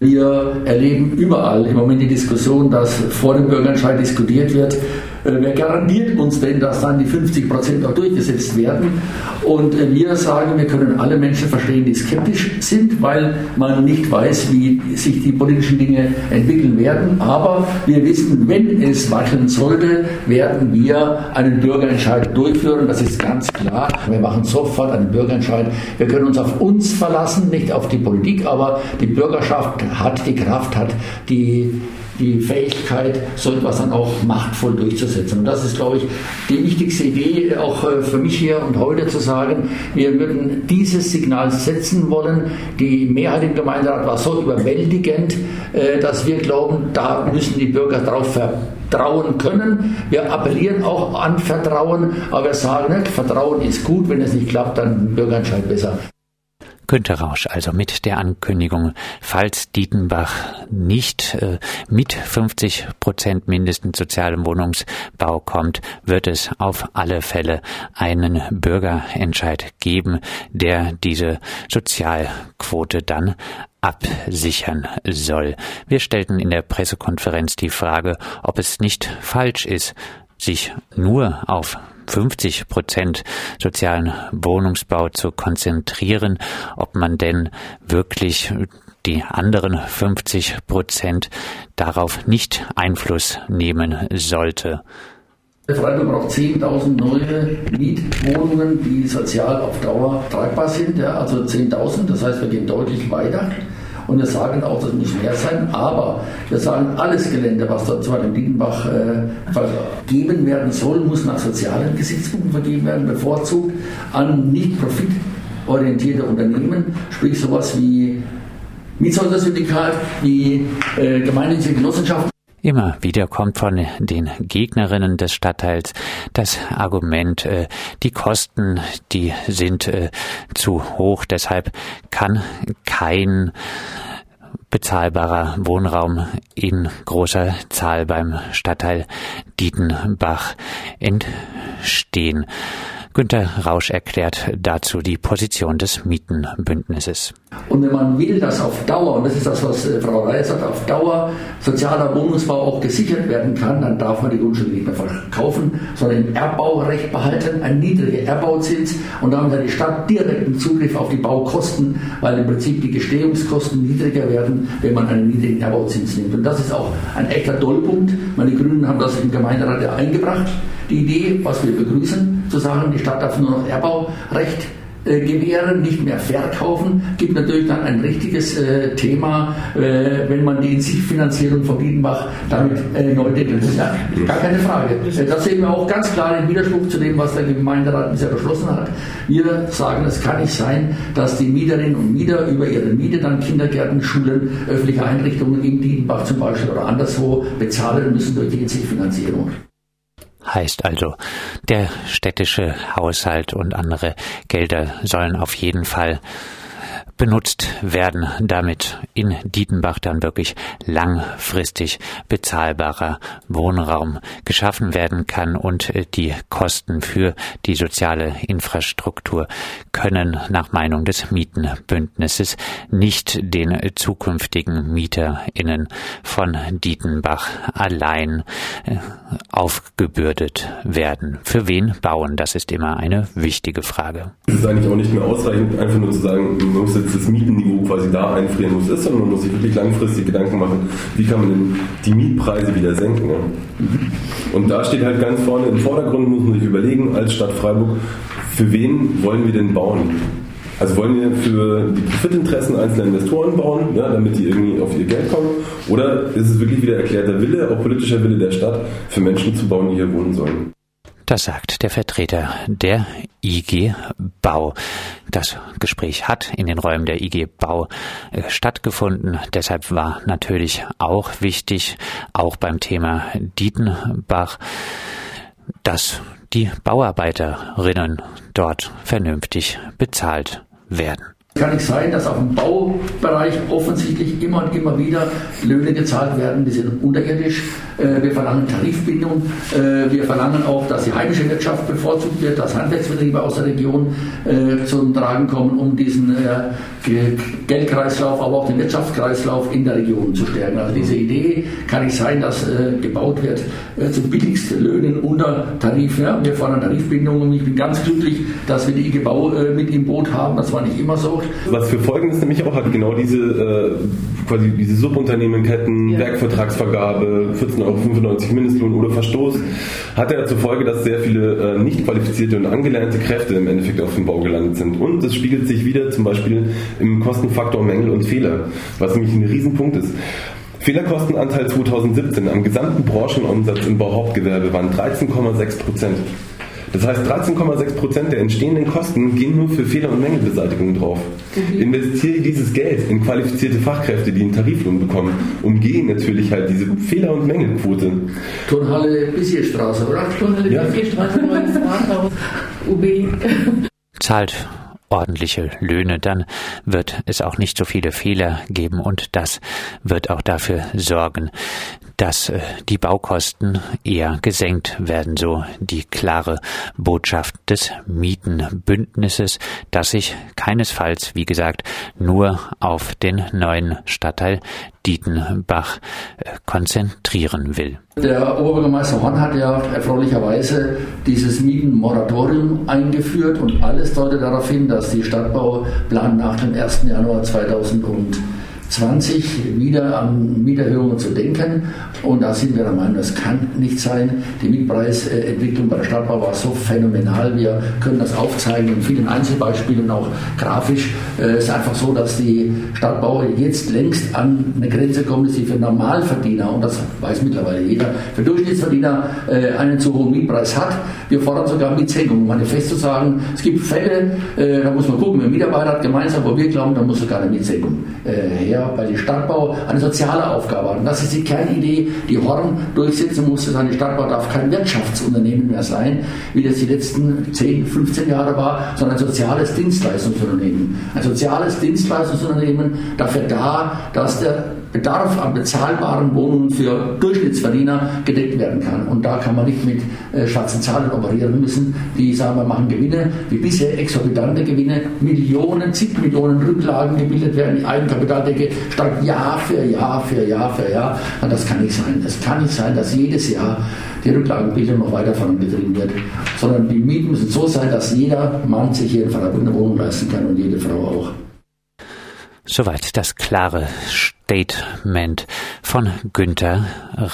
Wir erleben überall im Moment die Diskussion, dass vor dem Bürgerentscheid diskutiert wird, wer garantiert uns denn, dass dann die 50 Prozent auch durchgesetzt werden? Und äh, wir sagen, wir können alle Menschen verstehen, die skeptisch sind, weil man nicht weiß, wie sich die politischen Dinge entwickeln werden. Aber wir wissen, wenn es wackeln sollte, werden wir einen Bürgerentscheid durchführen. Das ist ganz klar. Wir machen sofort einen Bürgerentscheid. Wir können uns auf uns verlassen, nicht auf die Politik, aber die Bürgerschaft hat die Kraft, hat die die Fähigkeit, so etwas dann auch machtvoll durchzusetzen. Und das ist, glaube ich, die wichtigste Idee, auch äh, für mich hier und heute zu sagen, wir würden dieses Signal setzen wollen. Die Mehrheit im Gemeinderat war so überwältigend, äh, dass wir glauben, da müssen die Bürger darauf vertrauen können. Wir appellieren auch an Vertrauen, aber wir sagen nicht, Vertrauen ist gut, wenn es nicht klappt, dann Bürgerentscheid besser. Günter Rausch also mit der Ankündigung, falls Dietenbach nicht äh, mit 50 Prozent mindestens sozialem Wohnungsbau kommt, wird es auf alle Fälle einen Bürgerentscheid geben, der diese Sozialquote dann absichern soll. Wir stellten in der Pressekonferenz die Frage, ob es nicht falsch ist, sich nur auf 50 Prozent sozialen Wohnungsbau zu konzentrieren, ob man denn wirklich die anderen 50 Prozent darauf nicht Einfluss nehmen sollte. Freiburg braucht 10.000 neue Mietwohnungen, die sozial auf Dauer tragbar sind. Ja, also 10.000, das heißt, wir gehen deutlich weiter. Und wir sagen auch, das muss mehr sein, aber wir sagen, alles Gelände, was dort zwar in Dietenbach äh, vergeben werden soll, muss nach sozialen Gesichtspunkten vergeben werden, bevorzugt an nicht profitorientierte Unternehmen, sprich sowas wie Mietshäuser-Syndikat, wie äh, gemeinnützige Genossenschaften. Immer wieder kommt von den Gegnerinnen des Stadtteils das Argument, äh, die Kosten, die sind äh, zu hoch, deshalb kann kein bezahlbarer Wohnraum in großer Zahl beim Stadtteil Dietenbach entstehen. Günter Rausch erklärt dazu die Position des Mietenbündnisses. Und wenn man will, dass auf Dauer, und das ist das, was äh, Frau Reis sagt, auf Dauer sozialer Wohnungsbau auch gesichert werden kann, dann darf man die Grundstücke nicht mehr verkaufen, sondern im Erbaurecht behalten, ein niedriger Erbauzins und dann hat die Stadt direkten Zugriff auf die Baukosten, weil im Prinzip die Gestehungskosten niedriger werden, wenn man einen niedrigen Erbauzins nimmt. Und das ist auch ein echter Dollpunkt. Meine Grünen haben das im Gemeinderat ja eingebracht, die Idee, was wir begrüßen, zu sagen, die Stadt darf nur noch Erbaurecht äh, gewähren, nicht mehr verkaufen, gibt natürlich dann ein richtiges äh, Thema, äh, wenn man die in sich Finanzierung von Biedenbach damit äh, neu deckelt. Das ist ja gar keine Frage. Äh, das sehen wir auch ganz klar im Widerspruch zu dem, was der Gemeinderat bisher beschlossen hat. Wir sagen, es kann nicht sein, dass die Mieterinnen und Mieter über ihre Miete dann Kindergärten, Schulen, öffentliche Einrichtungen in Diedenbach zum Beispiel oder anderswo bezahlen müssen durch die In-sich-Finanzierung. Heißt also, der städtische Haushalt und andere Gelder sollen auf jeden Fall benutzt werden, damit in Dietenbach dann wirklich langfristig bezahlbarer Wohnraum geschaffen werden kann und äh, die Kosten für die soziale Infrastruktur können nach Meinung des Mietenbündnisses nicht den zukünftigen MieterInnen von Dietenbach allein äh, aufgebürdet werden. Für wen bauen? Das ist immer eine wichtige Frage. Es ist eigentlich auch nicht mehr ausreichend, einfach nur zu sagen, man muss jetzt das Mietenniveau quasi da einfrieren, wo es ist, sondern man muss sich wirklich langfristig Gedanken machen, wie kann man denn die Mietpreise wieder senken. Ja? Und da steht halt ganz vorne im Vordergrund, muss man sich überlegen, als Stadt Freiburg, für wen wollen wir denn bauen? Also wollen wir für die Profitinteressen einzelner Investoren bauen, ja, damit die irgendwie auf ihr Geld kommen? Oder ist es wirklich wieder erklärter Wille, auch politischer Wille der Stadt, für Menschen zu bauen, die hier wohnen sollen? Das sagt der Vertreter der IG Bau. Das Gespräch hat in den Räumen der IG Bau äh, stattgefunden. Deshalb war natürlich auch wichtig, auch beim Thema Dietenbach, dass die Bauarbeiterinnen dort vernünftig bezahlt werden kann nicht sein, dass auf dem Baubereich offensichtlich immer und immer wieder Löhne gezahlt werden, die sind unterirdisch. Äh, wir verlangen Tarifbindung. Äh, wir verlangen auch, dass die heimische Wirtschaft bevorzugt wird, dass Handwerksbetriebe aus der Region äh, zum Tragen kommen, um diesen Geldkreislauf, aber auch den Wirtschaftskreislauf in der Region zu stärken. Also diese Idee kann nicht sein, dass gebaut wird zu billigsten Löhnen unter Tarif. Wir fordern Tarifbindung und ich bin ganz glücklich, dass wir die IG Bau mit im Boot haben. Das war nicht immer so. Was für Folgen es nämlich auch hat, genau diese äh, quasi diese Subunternehmenketten, ja. Werkvertragsvergabe, 14,95 Euro Mindestlohn oder Verstoß, hat ja zur Folge, dass sehr viele äh, nicht qualifizierte und angelernte Kräfte im Endeffekt auf dem Bau gelandet sind. Und das spiegelt sich wieder zum Beispiel im Kostenfaktor Mängel und Fehler, was nämlich ein Riesenpunkt ist. Fehlerkostenanteil 2017 am gesamten Branchenumsatz im Bauhauptgewerbe waren 13,6 Prozent. Das heißt, 13,6 Prozent der entstehenden Kosten gehen nur für Fehler- und Mängelbeseitigung drauf. Mhm. Investiere dieses Geld in qualifizierte Fachkräfte, die einen Tariflohn bekommen, umgehen natürlich halt diese Fehler- und Mängelquote. Turnhalle Bissierstraße, oder? Turnhalle ja. Bissierstraße, UB. Zahlt ordentliche Löhne, dann wird es auch nicht so viele Fehler geben und das wird auch dafür sorgen, dass äh, die Baukosten eher gesenkt werden, so die klare Botschaft des Mietenbündnisses, das sich keinesfalls, wie gesagt, nur auf den neuen Stadtteil Dietenbach äh, konzentrieren will. Der Oberbürgermeister Horn hat ja erfreulicherweise dieses Mietenmoratorium eingeführt und alles deutet darauf hin, dass die Stadtbauplan nach dem 1. Januar 2000 20 wieder an Mieterhöhungen zu denken. Und da sind wir der Meinung, das kann nicht sein. Die Mietpreisentwicklung bei der Stadtbau war so phänomenal. Wir können das aufzeigen in vielen Einzelbeispielen, auch grafisch. Es ist einfach so, dass die Stadtbau jetzt längst an eine Grenze kommt, dass sie für Normalverdiener, und das weiß mittlerweile jeder, für Durchschnittsverdiener äh, einen zu hohen Mietpreis hat. Wir fordern sogar Mietsenkung. Manifest zu sagen, es gibt Fälle, äh, da muss man gucken, wer Mitarbeiter hat gemeinsam, wo wir glauben, da muss sogar eine Mietsenkung äh, her ja, weil die Stadtbau eine soziale Aufgabe hat. Und das ist die Kernidee, die Horn durchsetzen musste. Seine Stadtbau darf kein Wirtschaftsunternehmen mehr sein, wie das die letzten 10, 15 Jahre war, sondern ein soziales Dienstleistungsunternehmen. Ein soziales Dienstleistungsunternehmen dafür da, dass der Bedarf an bezahlbaren Wohnungen für Durchschnittsverdiener gedeckt werden kann. Und da kann man nicht mit äh, schwarzen Zahlen operieren müssen, die sagen, wir machen Gewinne, wie bisher exorbitante Gewinne, Millionen, zig Millionen Rücklagen gebildet werden, die Eigenkapitaldecke steigt Jahr für Jahr für Jahr für Jahr. Und das kann nicht sein. Es kann nicht sein, dass jedes Jahr die Rücklagenbildung noch weiter vorangetrieben wird, sondern die Mieten müssen so sein, dass jeder Mann sich hier eine Wohnung leisten kann und jede Frau auch. Soweit das klare Statement von Günter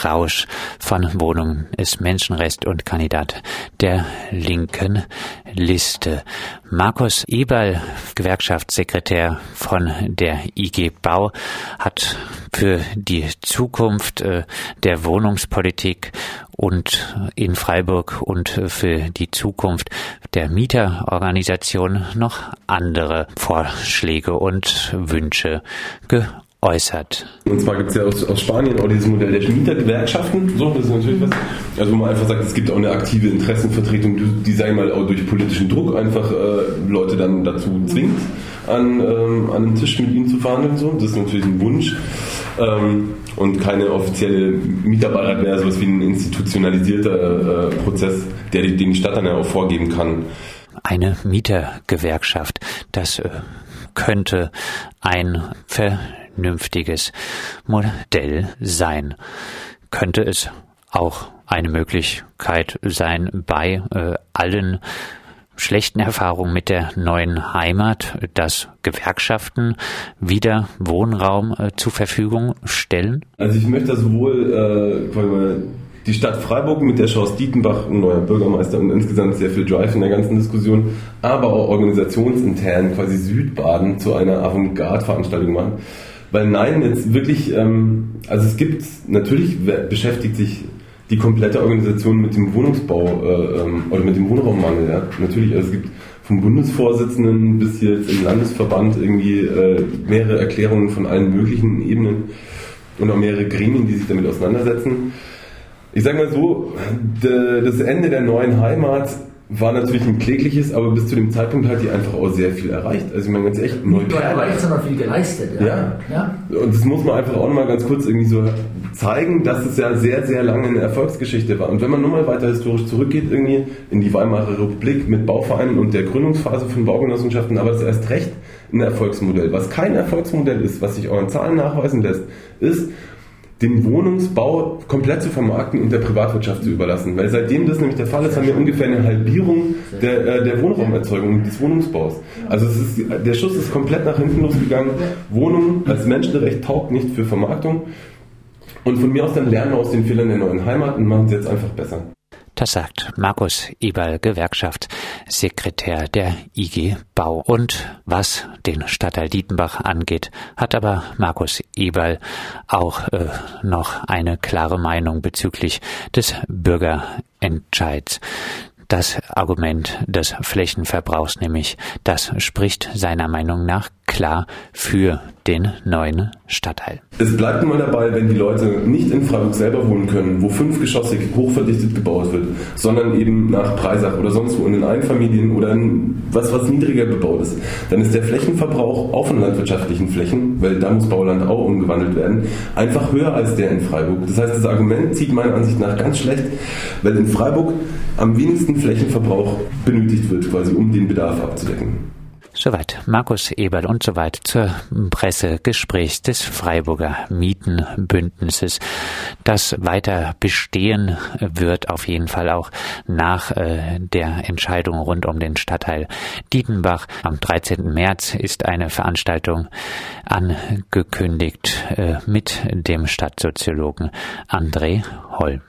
Rausch von Wohnungen ist Menschenrecht und Kandidat der linken Liste. Markus Eberl, Gewerkschaftssekretär von der IG Bau, hat für die Zukunft äh, der Wohnungspolitik und in Freiburg und für die Zukunft der Mieterorganisation noch andere Vorschläge und Wünsche geäußert äußert. Und zwar gibt es ja aus, aus, Spanien auch dieses Modell der Mietergewerkschaften. So, das ist natürlich was. Also wo man einfach sagt, es gibt auch eine aktive Interessenvertretung, die, die sagen mal auch durch politischen Druck einfach äh, Leute dann dazu zwingt, an, ähm, an einem Tisch mit ihnen zu verhandeln. So. Das ist natürlich ein Wunsch. Ähm, und keine offizielle Mieterbeirat mehr, sowas wie ein institutionalisierter äh, Prozess, der den die Stadt dann ja auch vorgeben kann. Eine Mietergewerkschaft, das äh, könnte ein Ver vernünftiges Modell sein. Könnte es auch eine Möglichkeit sein, bei äh, allen schlechten Erfahrungen mit der neuen Heimat, dass Gewerkschaften wieder Wohnraum äh, zur Verfügung stellen? Also ich möchte sowohl äh, die Stadt Freiburg mit der Chance Dietenbach, ein neuer Bürgermeister und insgesamt sehr viel Drive in der ganzen Diskussion, aber auch organisationsintern quasi Südbaden zu einer Avantgarde-Veranstaltung machen. Weil nein, jetzt wirklich, ähm, also es gibt, natürlich beschäftigt sich die komplette Organisation mit dem Wohnungsbau äh, ähm, oder mit dem Wohnraummangel. Ja? Natürlich, also es gibt vom Bundesvorsitzenden bis jetzt im Landesverband irgendwie äh, mehrere Erklärungen von allen möglichen Ebenen und auch mehrere Gremien, die sich damit auseinandersetzen. Ich sage mal so, das Ende der neuen Heimat war natürlich ein klägliches, aber bis zu dem Zeitpunkt hat die einfach auch sehr viel erreicht. Also ich meine ganz echt, Nicht nur erreicht, sondern viel geleistet. Ja. ja. ja. Und das muss man einfach auch nochmal ganz kurz irgendwie so zeigen, dass es ja sehr, sehr lange eine Erfolgsgeschichte war. Und wenn man nur mal weiter historisch zurückgeht, irgendwie in die Weimarer Republik mit Bauvereinen und der Gründungsphase von Baugenossenschaften, aber es erst recht ein Erfolgsmodell. Was kein Erfolgsmodell ist, was sich euren Zahlen nachweisen lässt, ist, den Wohnungsbau komplett zu vermarkten und der Privatwirtschaft zu überlassen. Weil seitdem das nämlich der Fall ist, haben wir ungefähr eine Halbierung der, äh, der Wohnraumerzeugung des Wohnungsbaus. Also ist, der Schuss ist komplett nach hinten losgegangen. Wohnung als Menschenrecht taugt nicht für Vermarktung. Und von mir aus dann lernen wir aus den Fehlern der neuen Heimat und machen sie jetzt einfach besser. Das sagt Markus Eberl, Gewerkschaftssekretär der IG Bau. Und was den Stadtteil Dietenbach angeht, hat aber Markus Eberl auch äh, noch eine klare Meinung bezüglich des Bürgerentscheids das Argument des Flächenverbrauchs, nämlich das spricht seiner Meinung nach klar für den neuen Stadtteil. Es bleibt nun mal dabei, wenn die Leute nicht in Freiburg selber wohnen können, wo fünfgeschossig hochverdichtet gebaut wird, sondern eben nach Preisach oder sonst wo in den Einfamilien oder in was, was niedriger bebaut ist, dann ist der Flächenverbrauch auf den landwirtschaftlichen Flächen, weil da muss Bauland auch umgewandelt werden, einfach höher als der in Freiburg. Das heißt, das Argument zieht meiner Ansicht nach ganz schlecht, weil in Freiburg am wenigsten Flächenverbrauch benötigt wird, quasi um den Bedarf abzudecken. Soweit Markus Eberl und soweit zur Pressegespräch des Freiburger Mietenbündnisses, das weiter bestehen wird, auf jeden Fall auch nach äh, der Entscheidung rund um den Stadtteil Dietenbach. Am 13. März ist eine Veranstaltung angekündigt äh, mit dem Stadtsoziologen André Holl.